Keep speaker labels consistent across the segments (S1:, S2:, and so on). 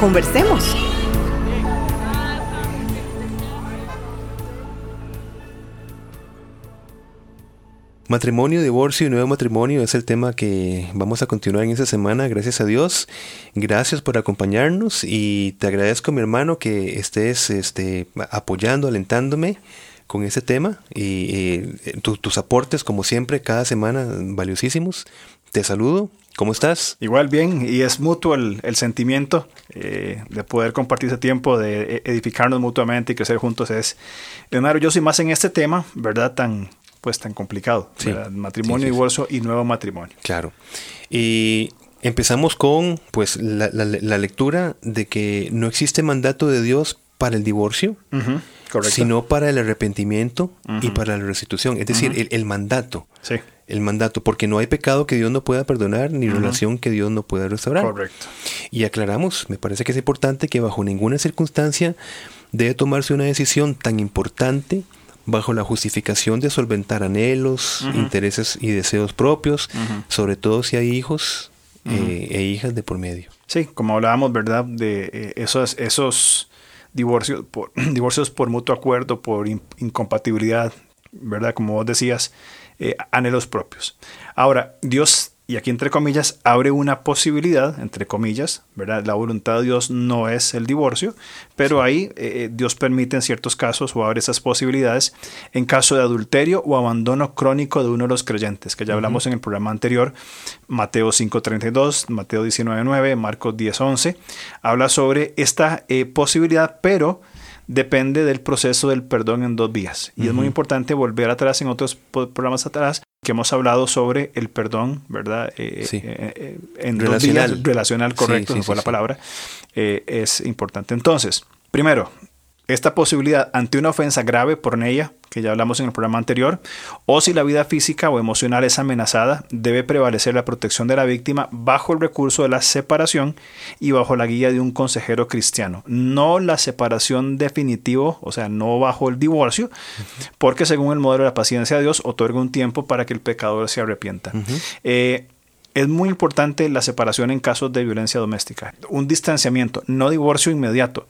S1: Conversemos.
S2: Matrimonio, divorcio y nuevo matrimonio es el tema que vamos a continuar en esta semana, gracias a Dios. Gracias por acompañarnos y te agradezco, mi hermano, que estés este, apoyando, alentándome con ese tema y, tus aportes, como siempre, cada semana valiosísimos. Te saludo. ¿Cómo estás?
S3: Igual bien, y es mutuo el, sentimiento eh, de poder compartir ese tiempo, de e, edificarnos mutuamente y crecer juntos. Es, Leonardo, yo soy más en este tema, ¿verdad? Tan, pues tan complicado. Matrimonio, divorcio y nuevo matrimonio.
S2: Claro. Y empezamos con pues la, lectura de que no existe mandato de Dios para el divorcio, sino para el arrepentimiento y para la restitución. Es decir, el, mandato.
S3: Sí.
S2: El mandato, porque no hay pecado que Dios no pueda perdonar ni relación que Dios no pueda restaurar.
S3: Correcto.
S2: Y aclaramos, me parece que es importante que bajo ninguna circunstancia debe tomarse una decisión tan importante bajo la justificación de solventar anhelos, intereses y deseos propios, sobre todo si hay hijos eh, e hijas de por medio.
S3: Sí, como hablábamos, ¿verdad? De eh, esos, esos divorcios, por, divorcios por mutuo acuerdo, por incompatibilidad, ¿verdad? Como vos decías, eh, anhelos propios. Ahora, Dios y aquí entre comillas abre una posibilidad, entre comillas, ¿verdad? La voluntad de Dios no es el divorcio, pero ahí eh, eh, Dios permite en ciertos casos o abre esas posibilidades en caso de adulterio o abandono crónico de uno de los creyentes, que ya hablamos en el programa anterior, Mateo 5.32, Mateo 19.9, Marcos 10.11, habla sobre esta eh, posibilidad, pero depende del proceso del perdón en dos vías. Y es muy importante volver atrás en otros programas atrás que hemos hablado sobre el perdón, ¿verdad?
S2: Eh, sí.
S3: Eh, eh, en relacional. relacional, correcto, no fue la palabra, es importante. Entonces, primero, esta posibilidad ante una ofensa grave por ella, que ya hablamos en el programa anterior, o si la vida física o emocional es amenazada, debe prevalecer la protección de la víctima bajo el recurso de la separación y bajo la guía de un consejero cristiano. No la separación definitivo, o sea, no bajo el divorcio, porque según el modelo de la paciencia de Dios, otorga un tiempo para que el pecador se arrepienta. Eh, es muy importante la separación en casos de violencia doméstica. Un distanciamiento, no divorcio inmediato.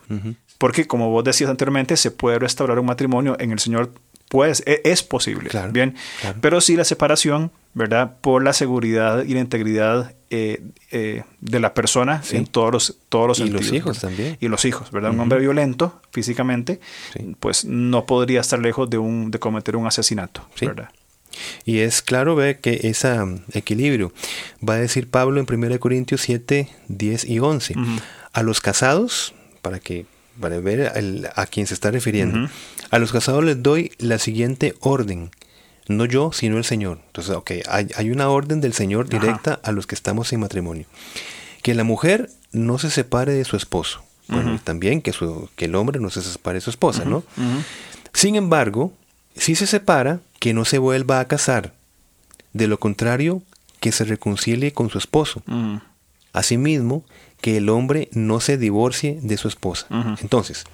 S3: Porque como vos decías anteriormente, se puede restaurar un matrimonio en el Señor, pues es posible. bien, pero sí la separación, ¿verdad? Por la seguridad y la integridad eh, eh, de la persona en todos los, todos los
S2: y los hijos también.
S3: Y los hijos, ¿verdad? Un hombre violento físicamente, pues no podría estar lejos de, un, de cometer un asesinato, ¿verdad?
S2: Y es claro ver que ese equilibrio va a decir Pablo en 1 Corintios 7, 10 y 11. A los casados, para que para ver a quién se está refiriendo. A los casados les doy la siguiente orden. No yo, sino el Señor. Entonces, ok, hay, una orden del Señor directa a los que estamos en matrimonio. Que la mujer no se separe de su esposo. Bueno, y también que, que el hombre no se separe de su esposa, ¿no? Sin embargo, si se separa, que no se vuelva a casar. De lo contrario, que se reconcilie con su esposo. Asimismo, que el hombre no se divorcie de su esposa. Entonces,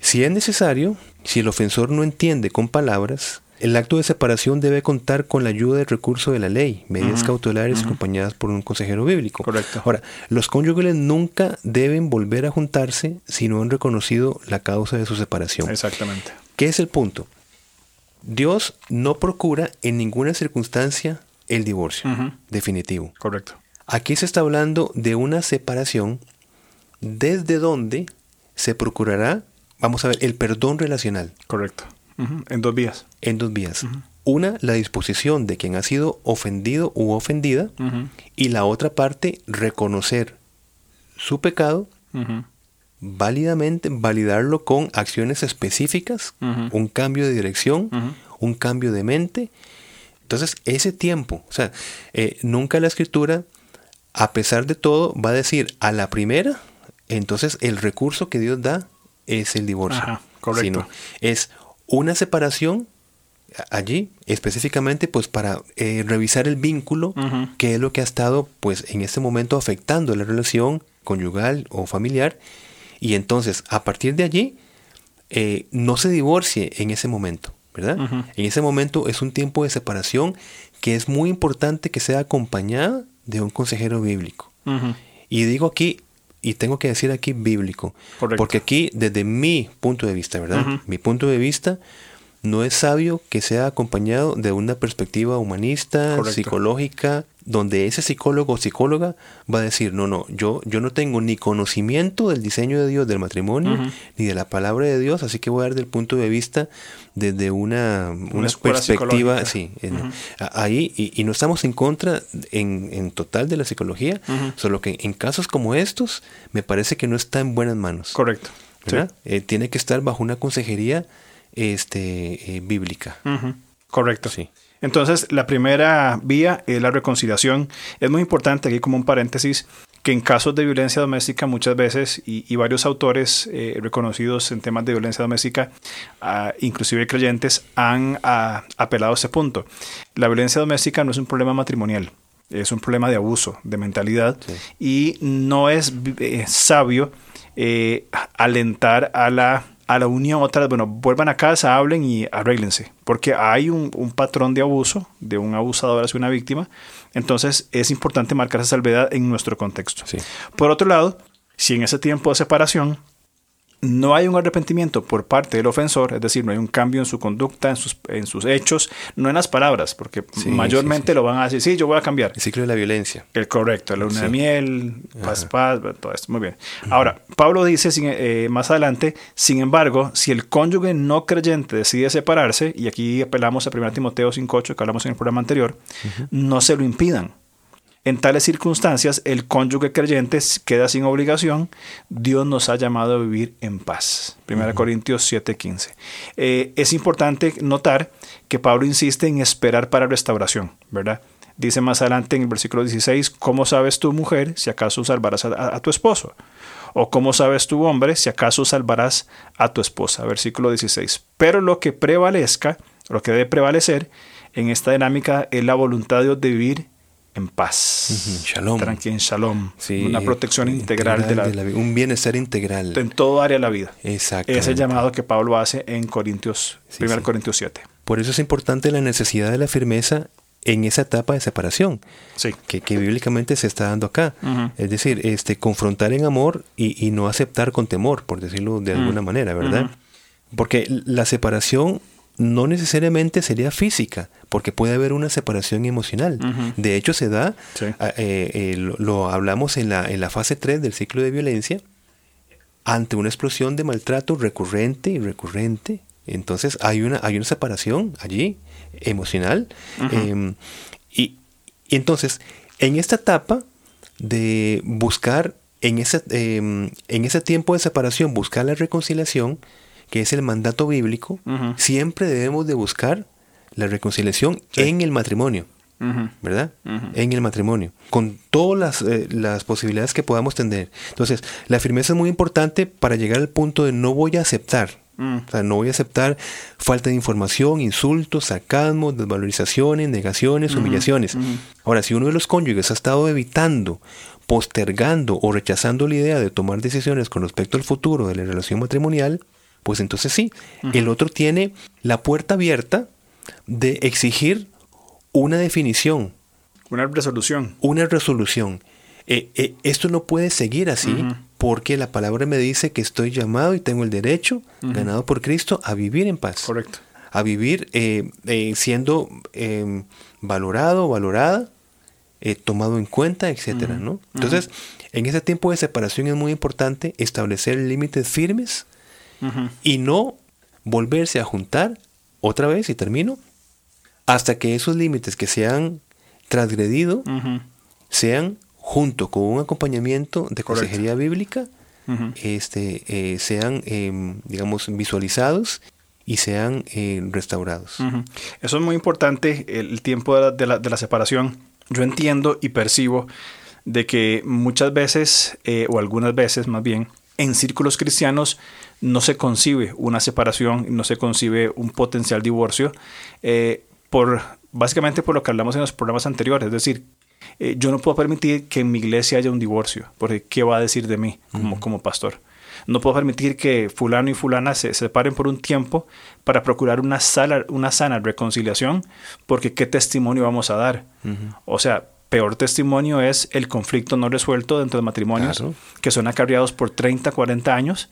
S2: si es necesario, si el ofensor no entiende con palabras, el acto de separación debe contar con la ayuda del recurso de la ley, medidas cautelares acompañadas por un consejero bíblico.
S3: Correcto.
S2: Ahora, los cónyuges nunca deben volver a juntarse si no han reconocido la causa de su separación.
S3: Exactamente.
S2: ¿Qué es el punto? Dios no procura en ninguna circunstancia el divorcio definitivo.
S3: Correcto.
S2: Aquí se está hablando de una separación desde donde se procurará, vamos a ver, el perdón relacional.
S3: Correcto. En dos vías.
S2: En dos vías. Una, la disposición de quien ha sido ofendido u ofendida. Y la otra parte, reconocer su pecado, válidamente, validarlo con acciones específicas, un cambio de dirección, un cambio de mente. Entonces, ese tiempo, o sea, eh, nunca la escritura a pesar de todo, va a decir a la primera, entonces el recurso que Dios da es el divorcio. correcto. es una separación allí específicamente pues para eh, revisar el vínculo que es lo que ha estado pues en este momento afectando la relación conyugal o familiar y entonces a partir de allí eh, no se divorcie en ese momento verdad en ese momento es un tiempo de separación que es muy importante que sea acompañada de un consejero bíblico. Y digo aquí y tengo que decir aquí bíblico porque aquí desde mi punto de vista verdad mi punto de vista no es sabio que sea acompañado de una perspectiva humanista, psicológica, donde ese psicólogo o psicóloga va a decir, no, no, yo, yo no tengo ni conocimiento del diseño de Dios del matrimonio, ni de la palabra de Dios, así que voy a dar del punto de vista desde una, una, perspectiva, sí, ahí, y, no estamos en contra en, total de la psicología, solo que en casos como estos, me parece que no está en buenas manos.
S3: Correcto.
S2: Eh, tiene que estar bajo una consejería este, eh, bíblica.
S3: Correcto. Sí. Entonces, la primera vía es la reconciliación. Es muy importante aquí como un paréntesis que en casos de violencia doméstica muchas veces, y, varios autores eh, reconocidos en temas de violencia doméstica, ah, inclusive creyentes, han ah, apelado a ese punto. La violencia doméstica no es un problema matrimonial, es un problema de abuso, de mentalidad, y no es eh, sabio alentar a la a la unión otra vez, bueno, vuelvan a casa, hablen y arréglense, porque hay un, patrón de abuso, de un abusador hacia una víctima, entonces es importante marcar esa salvedad en nuestro contexto. Por otro lado, si en ese tiempo de separación no hay un arrepentimiento por parte del ofensor, es decir, no hay un cambio en su conducta, en sus, en sus hechos, no en las palabras, porque mayormente lo van a decir, sí, yo voy a cambiar.
S2: El ciclo de la violencia.
S3: El correcto, la luna de miel, paz, paz, todo esto. Muy bien. Ahora, Pablo dice eh, más adelante, sin embargo, si el cónyuge no creyente decide separarse, y aquí apelamos a 1 Timoteo 5.8 que hablamos en el programa anterior, no se lo impidan en tales circunstancias, el cónyuge creyente queda sin obligación. Dios nos ha llamado a vivir en paz. 1 Corintios 7:15. Eh, es importante notar que Pablo insiste en esperar para restauración, ¿verdad? Dice más adelante en el versículo 16, ¿cómo sabes tú, mujer, si acaso salvarás a, a tu esposo? ¿O cómo sabes tú, hombre, si acaso salvarás a tu esposa? Versículo 16. Pero lo que prevalezca, lo que debe prevalecer en esta dinámica es la voluntad de Dios de vivir en paz.
S2: Shalom.
S3: Tranquilo, en shalom. una protección integral, de, la,
S2: vida. Un bienestar integral.
S3: En todo área de la vida.
S2: Exacto.
S3: Es el llamado que Pablo hace en Corintios, 1 Corintios 7.
S2: Por eso es importante la necesidad de la firmeza en esa etapa de separación
S3: sí.
S2: que, bíblicamente se está dando acá. Es decir, este, confrontar en amor y, no aceptar con temor, por decirlo de alguna manera, ¿verdad? Porque la separación no necesariamente sería física, porque puede haber una separación emocional. De hecho, se da, eh, eh, lo, hablamos en la, en la fase 3 del ciclo de violencia, ante una explosión de maltrato recurrente y recurrente. Entonces hay una, hay una separación allí emocional. Em, y, entonces, en esta etapa de buscar, en ese, em, en ese tiempo de separación, buscar la reconciliación, que es el mandato bíblico, siempre debemos de buscar la reconciliación en el matrimonio. ¿Verdad? En el matrimonio, con todas eh, las, posibilidades que podamos tener. Entonces, la firmeza es muy importante para llegar al punto de no voy a aceptar, mm. o sea, no voy a aceptar falta de información, insultos, sarcasmos, desvalorizaciones, negaciones, humillaciones. Ahora, si uno de los cónyuges ha estado evitando, postergando o rechazando la idea de tomar decisiones con respecto al futuro de la relación matrimonial, pues entonces sí, el otro tiene la puerta abierta de exigir una definición.
S3: Una resolución.
S2: Una resolución. Eh, eh, esto no puede seguir así porque la palabra me dice que estoy llamado y tengo el derecho, ganado por Cristo, a vivir en paz.
S3: Correcto.
S2: A vivir eh, siendo em, valorado, valorada, tomado en cuenta, etcétera, ¿no? Entonces, en ese tiempo de separación es muy importante establecer límites firmes y no volverse a juntar otra vez, y termino, hasta que esos límites que se han transgredido sean junto con un acompañamiento de consejería bíblica, este, eh, sean, em, digamos, visualizados y sean eh, restaurados.
S3: Eso es muy importante, el tiempo de la, de la separación. Yo entiendo y percibo de que muchas veces, eh, o algunas veces más bien, en círculos cristianos no se concibe una separación, no se concibe un potencial divorcio, eh, por, básicamente por lo que hablamos en los programas anteriores, es decir, eh, yo no puedo permitir que en mi iglesia haya un divorcio, porque ¿qué va a decir de mí como, como pastor? No puedo permitir que fulano y fulana se, separen por un tiempo para procurar una, sala, una sana reconciliación, porque ¿qué testimonio vamos a dar? O sea, peor testimonio es el conflicto no resuelto dentro de matrimonios que son acarreados por 30, 40 años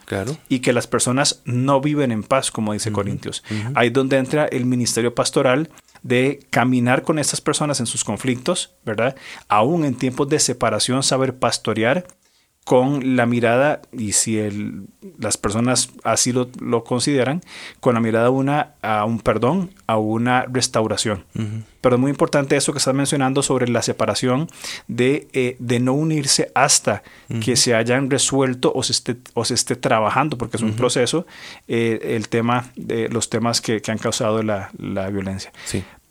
S3: y que las personas no viven en paz, como dice Corintios. Ahí donde entra el ministerio pastoral de caminar con estas personas en sus conflictos, ¿verdad? Aún en tiempos de separación, saber pastorear con la mirada, y si el, las personas así lo, consideran, con la mirada una, a un perdón, a una restauración. Pero es muy importante eso que estás mencionando sobre la separación de, eh, de no unirse hasta que se hayan resuelto o se esté, o se esté trabajando, porque es un proceso, eh, el tema de los temas que, que han causado la, la violencia.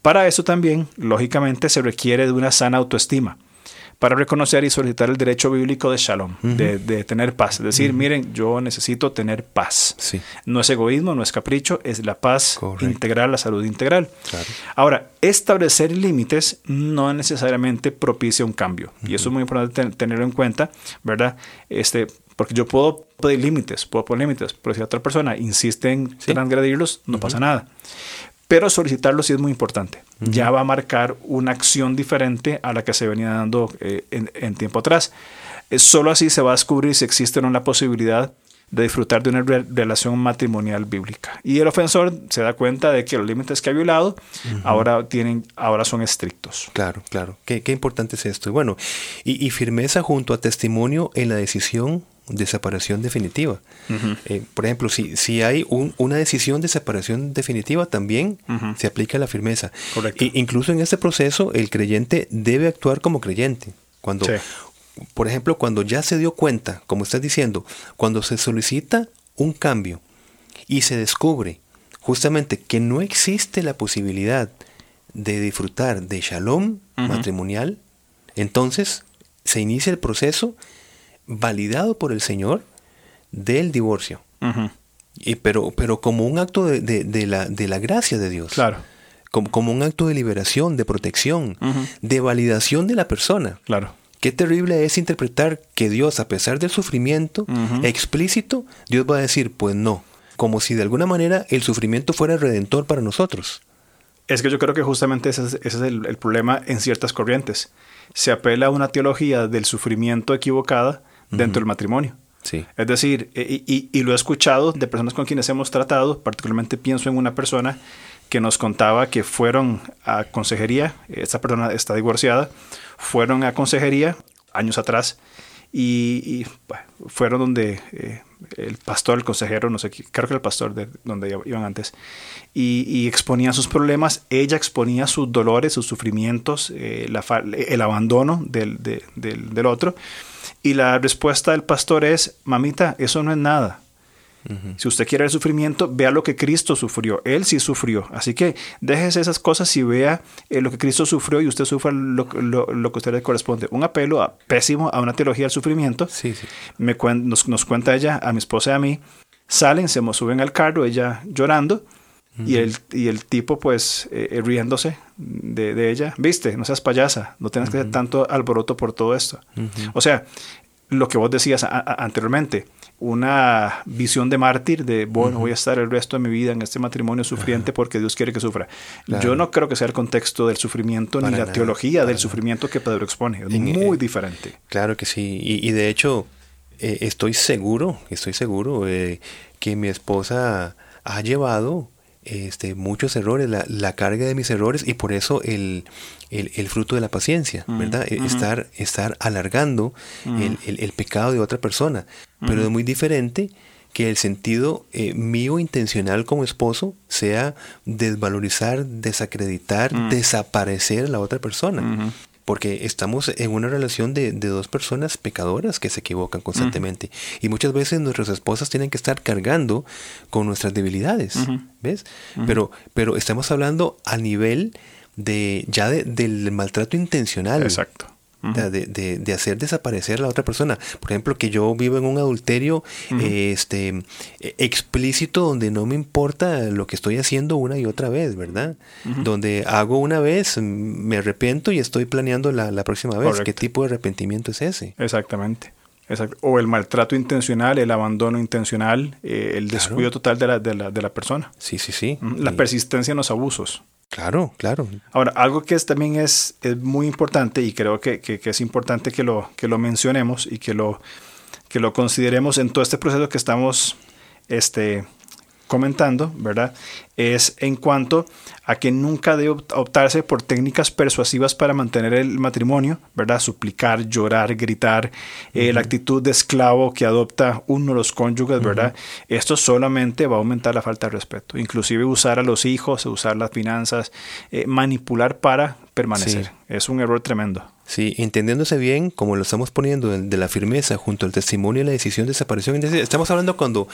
S3: Para eso también, lógicamente, se requiere de una sana autoestima para reconocer y solicitar el derecho bíblico de shalom, de, tener paz. Es decir, miren, yo necesito tener paz. No es egoísmo, no es capricho, es la paz integral, la salud integral. Ahora, establecer límites no necesariamente propicia un cambio. Y eso es muy importante tenerlo en cuenta, ¿verdad? Este, porque yo puedo pedir límites, puedo poner límites, pero si otra persona insiste en transgredirlos, no pasa nada. Pero solicitarlo sí es muy importante. Ya va a marcar una acción diferente a la que se venía dando eh, en, tiempo atrás. solo así se va a descubrir si existe o no la posibilidad de disfrutar de una relación matrimonial bíblica. Y el ofensor se da cuenta de que los límites que ha violado ahora, tienen, ahora son estrictos.
S2: Claro, claro. Qué, importante es esto. bueno, y, y firmeza junto a testimonio en la decisión de separación definitiva. Eh, por ejemplo, si, si hay una decisión de separación definitiva, también se aplica la firmeza. Correcto. incluso en este proceso, el creyente debe actuar como creyente. Cuando, Por ejemplo, cuando ya se dio cuenta, como estás diciendo, cuando se solicita un cambio y se descubre justamente que no existe la posibilidad de disfrutar de shalom matrimonial, entonces se inicia el proceso validado por el Señor del divorcio. y, pero, pero como un acto de, la, de la gracia de Dios.
S3: Claro.
S2: Como, como un acto de liberación, de protección, de validación de la persona.
S3: Claro.
S2: Qué terrible es interpretar que Dios, a pesar del sufrimiento explícito, Dios va a decir, pues no, como si de alguna manera el sufrimiento fuera redentor para nosotros.
S3: Es que yo creo que justamente ese es, el, problema en ciertas corrientes. Se apela a una teología del sufrimiento equivocada dentro del matrimonio.
S2: Sí.
S3: Es decir, e, y, lo he escuchado de personas con quienes hemos tratado, particularmente pienso en una persona que nos contaba que fueron a consejería, esta persona está divorciada, fueron a consejería años atrás y, fueron donde eh, el pastor, el consejero, no sé, creo que el pastor de donde iban antes, y, exponían sus problemas, ella exponía sus dolores, sus sufrimientos, eh, el abandono del, del, del otro y la respuesta del pastor es, mamita, eso no es nada. Si usted quiere el sufrimiento, vea lo que Cristo sufrió. Él sí sufrió. Así que déjese esas cosas y vea eh, lo que Cristo sufrió y usted sufra lo, lo, que a usted le corresponde. Un apelo pésimo a una teología del sufrimiento.
S2: Sí, sí.
S3: Me nos, nos, cuenta ella, a mi esposa y a mí, salen, se suben al carro, ella llorando y, el, y el tipo pues eh, eh, riéndose de, de, ella, viste, no seas payasa, no tienes que hacer tanto alboroto por todo esto. O sea, lo que vos decías anteriormente, una visión de mártir de, bueno, voy a estar el resto de mi vida en este matrimonio sufriente porque Dios quiere que sufra. Yo no creo que sea el contexto del sufrimiento ni la teología del sufrimiento que Pedro expone. Es muy eh, diferente.
S2: Claro que sí. Y, de hecho, estoy seguro, estoy seguro que mi esposa ha llevado este, muchos errores, la, carga de mis errores y por eso el, fruto de la paciencia, ¿verdad? E, estar, estar alargando el, pecado de otra persona. Pero es muy diferente que el sentido eh, mío intencional como esposo sea desvalorizar, desacreditar, desaparecer a la otra persona porque estamos en una relación de, dos personas pecadoras que se equivocan constantemente. Y muchas veces nuestras esposas tienen que estar cargando con nuestras debilidades, ¿ves? pero, pero estamos hablando a nivel de ya del maltrato intencional.
S3: Exacto.
S2: De, hacer desaparecer a la otra persona. Por ejemplo, que yo vivo en un adulterio este, explícito donde no me importa lo que estoy haciendo una y otra vez, ¿verdad? Donde hago una vez, me arrepiento y estoy planeando la, próxima vez. ¿Qué tipo de arrepentimiento es ese?
S3: Exactamente. O el maltrato intencional, el abandono intencional, eh, el descuido total de la, de, la, de la, persona.
S2: Sí, sí, sí.
S3: La persistencia en los abusos.
S2: Claro, claro.
S3: Ahora, algo que es, también es, es, muy importante y creo que, que, es importante que lo, que lo mencionemos y que lo, que lo consideremos en todo este proceso que estamos este, comentando, ¿verdad? Es en cuanto a que nunca debe optarse por técnicas persuasivas para mantener el matrimonio, ¿verdad? Suplicar, llorar, gritar, eh, la actitud de esclavo que adopta uno de los cónyuges, ¿verdad? Esto solamente va a aumentar la falta de respeto. Inclusive usar a los hijos, usar las finanzas, eh, manipular para permanecer. Es un error tremendo.
S2: Sí, entendiéndose bien, como lo estamos poniendo, de, la firmeza junto al testimonio y la decisión de desaparición. Estamos hablando cuando,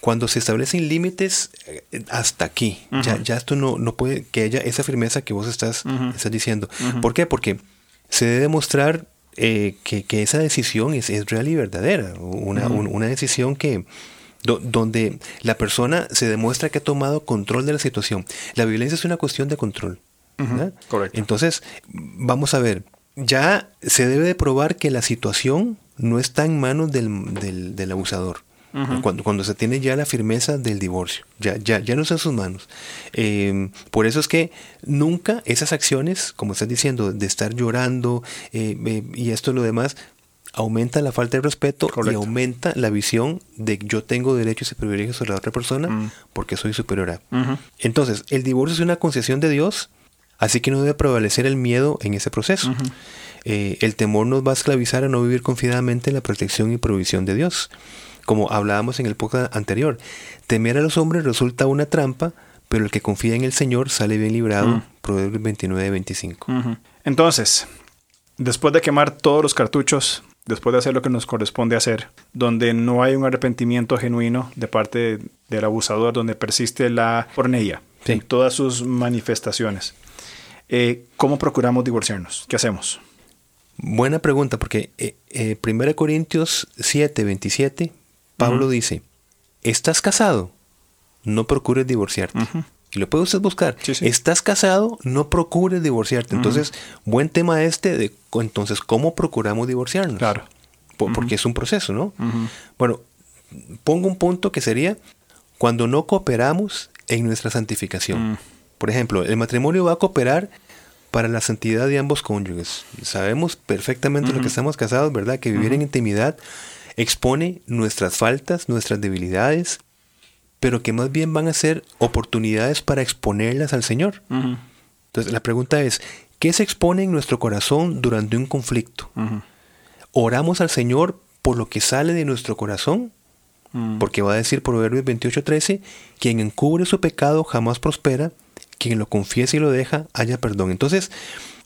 S2: cuando se establecen límites eh, hasta aquí. ya, ya esto no, no puede que haya esa firmeza que vos estás, estás diciendo. ¿Por qué? Porque se debe demostrar eh, que, que, esa decisión es, es, real y verdadera. Una, una decisión que, donde la persona se demuestra que ha tomado control de la situación. La violencia es una cuestión de control.
S3: Correcto.
S2: Entonces, vamos a ver, ya se debe de probar que la situación no está en manos del, del, abusador. cuando, cuando, se tiene ya la firmeza del divorcio, ya, ya, ya no está en sus manos. Eh, por eso es que nunca esas acciones, como estás diciendo, de estar llorando eh, eh, y esto y lo demás, aumenta la falta de respeto y aumenta la visión de que yo tengo derechos y privilegios sobre la otra persona mm. porque soy superior a. Entonces, el divorcio es una concesión de Dios Así que no debe prevalecer el miedo en ese proceso. Eh, el temor nos va a esclavizar a no vivir confiadamente en la protección y provisión de Dios. Como hablábamos en el podcast anterior, temer a los hombres resulta una trampa, pero el que confía en el Señor sale bien librado. Proverbios 29, 25.
S3: Entonces, después de quemar todos los cartuchos, después de hacer lo que nos corresponde hacer, donde no hay un arrepentimiento genuino de parte del abusador, donde persiste la pornella en todas sus manifestaciones. Eh, ¿Cómo procuramos divorciarnos? ¿Qué hacemos?
S2: Buena pregunta, porque eh, eh, 1 Corintios 7, 27, Pablo dice, ¿estás casado? No procures divorciarte. Y lo puede usted buscar. ¿Estás casado? No procures divorciarte. Entonces, buen tema este de, entonces, ¿cómo procuramos divorciarnos?
S3: Claro.
S2: porque es un proceso, ¿no? Bueno, pongo un punto que sería cuando no cooperamos en nuestra santificación. Por ejemplo, el matrimonio va a cooperar para la santidad de ambos cónyuges. Sabemos perfectamente lo que estamos casados, ¿verdad? Que vivir en intimidad expone nuestras faltas, nuestras debilidades, pero que más bien van a ser oportunidades para exponerlas al Señor. Entonces la pregunta es, ¿qué se expone en nuestro corazón durante un conflicto? ¿Oramos al Señor por lo que sale de nuestro corazón? Porque va a decir Proverbios 28:13, quien encubre su pecado jamás prospera, quien lo confiesa y lo deja, haya perdón. Entonces,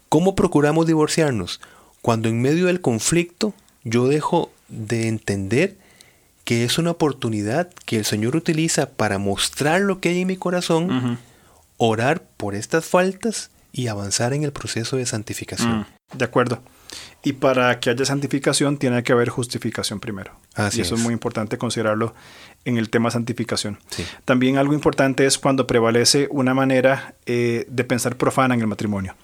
S2: ¿cómo procuramos divorciarnos? Cuando en medio del conflicto yo dejo de entender que es una oportunidad que el Señor utiliza para mostrar lo que hay en mi corazón, orar por estas faltas y avanzar en el proceso de santificación.
S3: Mm, de acuerdo. Y para que haya santificación tiene que haber justificación primero. y eso es. muy importante considerarlo en el tema santificación. También algo importante es cuando prevalece una manera eh, de pensar profana en el matrimonio.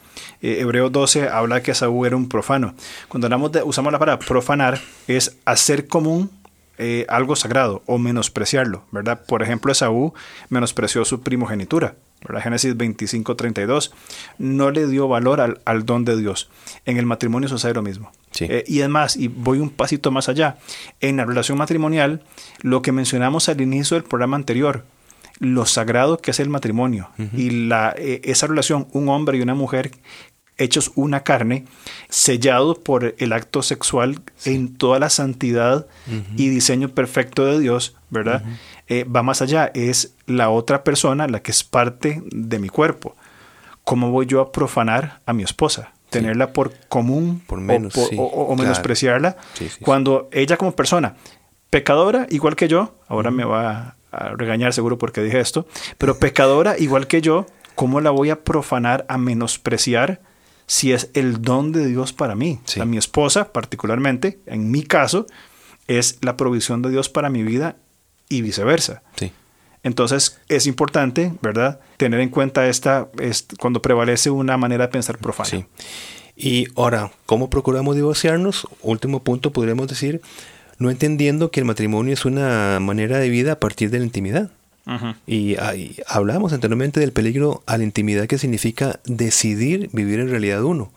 S3: Eh, Hebreo 12 habla que Saúl era un profano. Cuando hablamos de, usamos la palabra profanar, es hacer común eh, algo sagrado o menospreciarlo, ¿verdad? Por ejemplo, Saúl menospreció su primogenitura. ¿verdad? Génesis 25, 32, no le dio valor al, al, don de Dios. En el matrimonio sucede lo mismo. Eh, y además, y voy un pasito más allá, en la relación matrimonial, lo que mencionamos al inicio del programa anterior, lo sagrado que es el matrimonio y la, eh, esa relación, un hombre y una mujer hechos una carne, sellado por el acto sexual en toda la santidad y diseño perfecto de Dios, ¿verdad? Eh, va más allá, es la otra persona la que es parte de mi cuerpo. ¿Cómo voy yo a profanar a mi esposa? Tenerla por común
S2: por menos,
S3: o, menospreciarla. Cuando ella como persona, pecadora igual que yo, ahora me va a regañar seguro porque dije esto, pero pecadora igual que yo, ¿cómo la voy a profanar, a menospreciar si es el don de Dios para mí. A mi esposa, particularmente, en mi caso, es la provisión de Dios para mi vida y viceversa.
S2: Sí.
S3: Entonces es importante, ¿verdad?, tener en cuenta esta, cuando prevalece una manera de pensar profana.
S2: Sí. Y ahora, ¿cómo procuramos divorciarnos? Último punto, podríamos decir, no entendiendo que el matrimonio es una manera de vida a partir de la intimidad. Y, hablamos anteriormente del peligro a la intimidad que significa decidir vivir en realidad uno.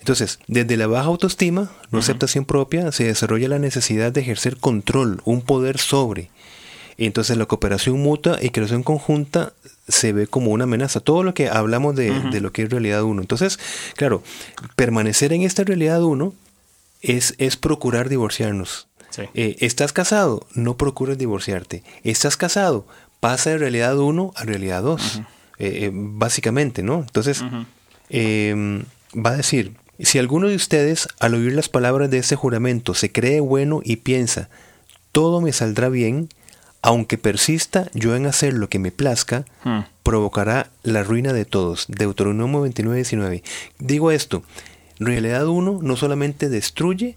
S2: Entonces, desde la baja autoestima, no aceptación propia, se desarrolla la necesidad de ejercer control, un poder sobre. Y entonces la cooperación mutua y creación conjunta se ve como una amenaza. Todo lo que hablamos de, lo que es realidad uno. Entonces, claro, permanecer en esta realidad uno es, es procurar divorciarnos. Eh, ¿Estás casado? No procures divorciarte. ¿Estás casado? Pasa de realidad uno a realidad dos. Eh, eh, básicamente, ¿no? Entonces, em, va a decir, si alguno de ustedes al oír las palabras de ese juramento se cree bueno y piensa, todo me saldrá bien, aunque persista yo en hacer lo que me plazca, hmm. provocará la ruina de todos. Deuteronomio 29, 19. Digo esto, realidad uno no solamente destruye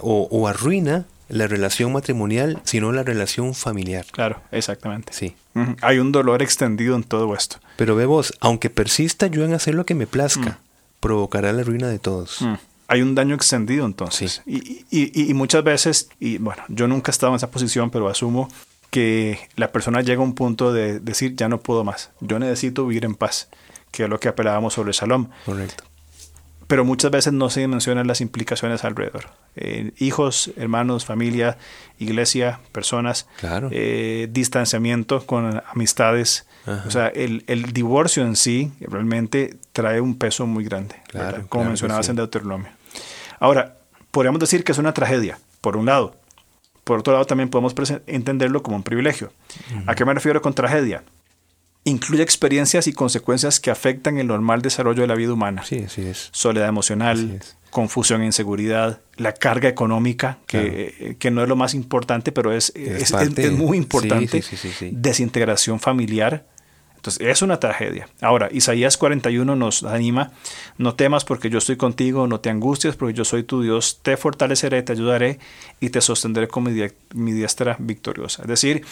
S2: o, arruina la relación matrimonial, sino la relación familiar.
S3: Claro, exactamente.
S2: Sí.
S3: Hay un dolor extendido en todo esto.
S2: Pero ve vos, aunque persista yo en hacer lo que me plazca, hmm. provocará la ruina de todos.
S3: Hmm. Hay un daño extendido entonces. Y, y, y, muchas veces, y bueno, yo nunca he estado en esa posición, pero asumo que la persona llega a un punto de decir, ya no puedo más, yo necesito vivir en paz, que es lo que apelábamos sobre Shalom.
S2: Correcto.
S3: Pero muchas veces no se mencionan las implicaciones alrededor. Eh, hijos, hermanos, familia, iglesia, personas, eh, distanciamiento con amistades. O sea, el, divorcio en sí realmente trae un peso muy grande, como mencionabas en Deuteronomio. Ahora, podríamos decir que es una tragedia, por un lado, por otro lado, también podemos entenderlo como un privilegio. ¿A qué me refiero con tragedia? Incluye experiencias y consecuencias que afectan el normal desarrollo de la vida humana.
S2: Sí, así es.
S3: Soledad emocional, confusión e inseguridad, la carga económica, que, que, no es lo más importante, pero es, es, es muy importante. Desintegración familiar, entonces, es una tragedia. Ahora, Isaías 41 nos anima, no temas porque yo estoy contigo, no te angusties porque yo soy tu Dios, te fortaleceré, te ayudaré y te sostendré con mi, mi diestra victoriosa. Es decir,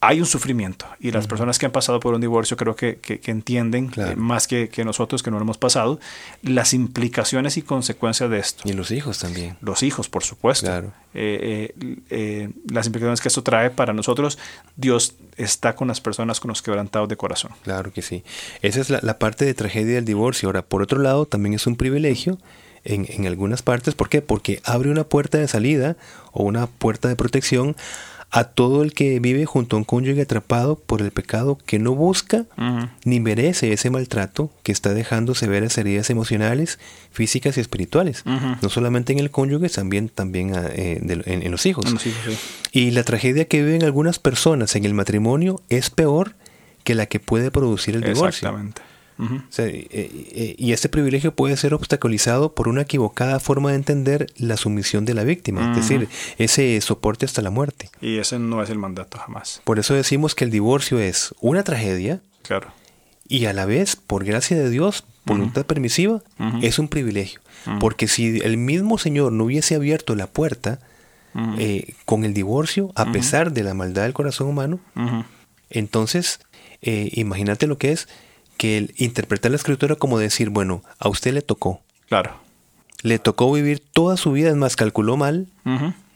S3: hay un sufrimiento y las personas que han pasado por un divorcio creo que, entienden, eh, más que, nosotros que no lo hemos pasado, las implicaciones y consecuencias de esto.
S2: Y los hijos también.
S3: Los hijos, por supuesto.
S2: Claro.
S3: Eh, eh, las implicaciones que esto trae para nosotros, Dios está con las personas con los quebrantados de corazón.
S2: Claro que sí. Esa es la, parte de tragedia del divorcio. Ahora, por otro lado, también es un privilegio en, en algunas partes. ¿Por qué? Porque abre una puerta de salida o una puerta de protección a todo el que vive junto a un cónyuge atrapado por el pecado que no busca ni merece ese maltrato que está dejando severas heridas emocionales, físicas y espirituales. No solamente en el cónyuge, también, también ah, eh, en, los hijos. Y la tragedia que viven algunas personas en el matrimonio es peor que la que puede producir el divorcio.
S3: Exactamente.
S2: Eh, eh, y este privilegio puede ser obstaculizado por una equivocada forma de entender la sumisión de la víctima, es decir, ese soporte hasta la muerte.
S3: Y ese no es el mandato jamás.
S2: Por eso decimos que el divorcio es una tragedia.
S3: Claro.
S2: Y a la vez, por gracia de Dios, voluntad permisiva, es un privilegio. Porque si el mismo Señor no hubiese abierto la puerta eh, con el divorcio, a pesar de la maldad del corazón humano, entonces, imagínate lo que es que el interpretar la escritura como decir, bueno, a usted le tocó.
S3: Claro.
S2: Le tocó vivir toda su vida, es más, calculó mal,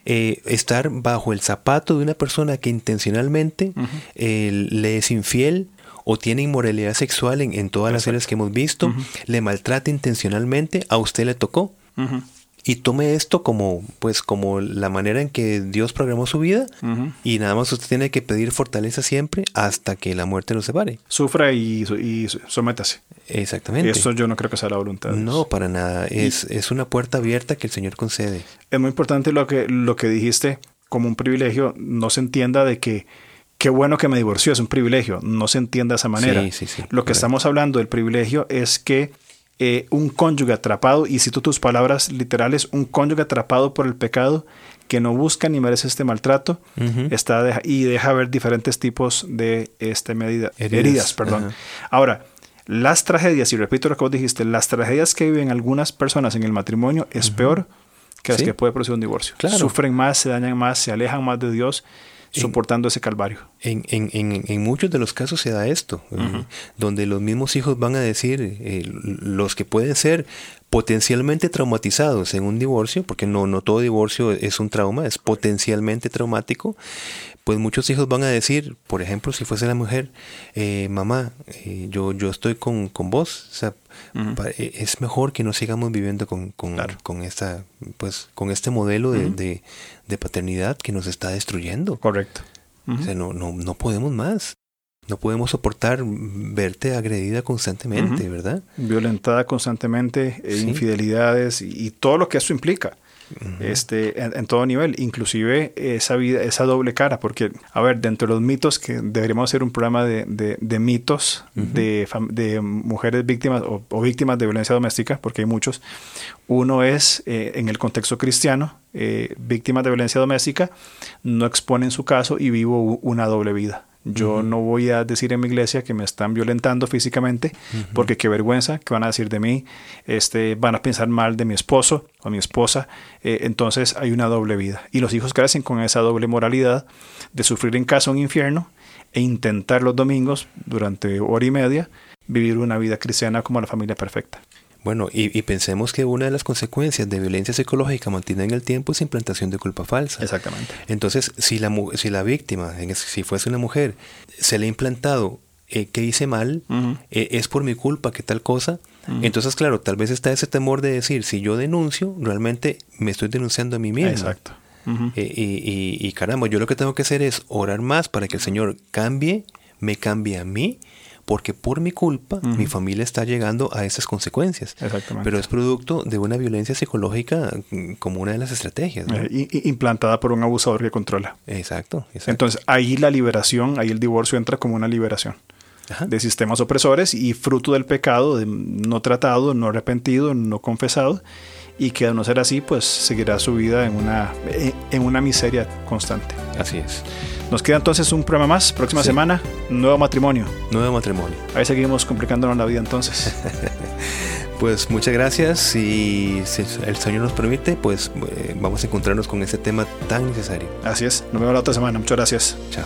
S2: eh, estar bajo el zapato de una persona que intencionalmente eh, le es infiel o tiene inmoralidad sexual en, todas las áreas que hemos visto, le maltrata intencionalmente, a usted le tocó y tome esto como pues como la manera en que Dios programó su vida y nada más usted tiene que pedir fortaleza siempre hasta que la muerte lo separe.
S3: Sufra y, y sométase.
S2: Exactamente.
S3: Eso yo no creo que sea la voluntad.
S2: No, para nada. Es, es una puerta abierta que el Señor concede.
S3: Es muy importante lo que, lo que dijiste como un privilegio. No se entienda de que qué bueno que me divorció, es un privilegio. No se entienda de esa manera.
S2: Sí, sí, sí,
S3: lo que estamos hablando del privilegio es que eh, un cónyuge atrapado, y cito tus palabras literales, un cónyuge atrapado por el pecado que no busca ni merece este maltrato está y deja ver diferentes tipos de este medida, heridas. perdón. Ahora, las tragedias, y repito lo que vos dijiste, las tragedias que viven algunas personas en el matrimonio es peor que las que puede producir un divorcio. Sufren más, se dañan más, se alejan más de Dios soportando ese calvario.
S2: En, en, en, muchos de los casos se da esto, donde los mismos hijos van a decir, eh, los que pueden ser potencialmente traumatizados en un divorcio, porque no, no todo divorcio es un trauma, es potencialmente traumático, pues muchos hijos van a decir, por ejemplo, si fuese la mujer, eh, mamá, yo, yo estoy con, con vos, o sea, es mejor que no sigamos viviendo con, con, con, esta, pues, con este modelo de, de paternidad que nos está destruyendo.
S3: Correcto.
S2: O sea, no, no, no podemos más. No podemos soportar verte agredida constantemente, ¿verdad?
S3: Violentada constantemente, e infidelidades y, todo lo que eso implica este, en, todo nivel, inclusive esa vida, esa doble cara, porque, a ver, dentro de los mitos, que deberíamos hacer un programa de, de, mitos de, de, mujeres víctimas o, víctimas de violencia doméstica, porque hay muchos. Uno es, eh, en el contexto cristiano, eh, víctimas de violencia doméstica, no exponen su caso y vivo una doble vida. Yo no voy a decir en mi iglesia que me están violentando físicamente, porque qué vergüenza, que van a decir de mí, este, van a pensar mal de mi esposo o mi esposa. Eh, entonces hay una doble vida. Y los hijos crecen con esa doble moralidad de sufrir en casa un infierno e intentar los domingos, durante hora y media, vivir una vida cristiana como la familia perfecta.
S2: Bueno, y, pensemos que una de las consecuencias de violencia psicológica mantenida en el tiempo es implantación de culpa falsa.
S3: Exactamente.
S2: Entonces, si la, si la víctima, si fuese una mujer, se le ha implantado eh, que hice mal, eh, es por mi culpa que tal cosa, entonces, claro, tal vez está ese temor de decir, si yo denuncio, realmente me estoy denunciando a mí mismo.
S3: Exacto.
S2: Eh, y, y caramba, yo lo que tengo que hacer es orar más para que el Señor cambie, me cambie a mí porque por mi culpa mi familia está llegando a esas consecuencias.
S3: Exactamente.
S2: Pero es producto de una violencia psicológica mm, como una de las estrategias.
S3: Eh, implantada por un abusador que controla.
S2: Exacto, exacto,
S3: Entonces ahí la liberación, ahí el divorcio entra como una liberación. de sistemas opresores y fruto del pecado de no tratado, no arrepentido, no confesado y que a no ser así pues seguirá su vida en una, en una miseria constante.
S2: Así es.
S3: Nos queda entonces un programa más. Próxima semana, nuevo matrimonio.
S2: Nuevo matrimonio.
S3: Ahí seguimos complicándonos la vida entonces.
S2: pues muchas gracias y si el Señor nos permite, pues eh, vamos a encontrarnos con este tema tan necesario.
S3: Así es. Nos vemos la otra semana. Muchas gracias.
S2: Chao.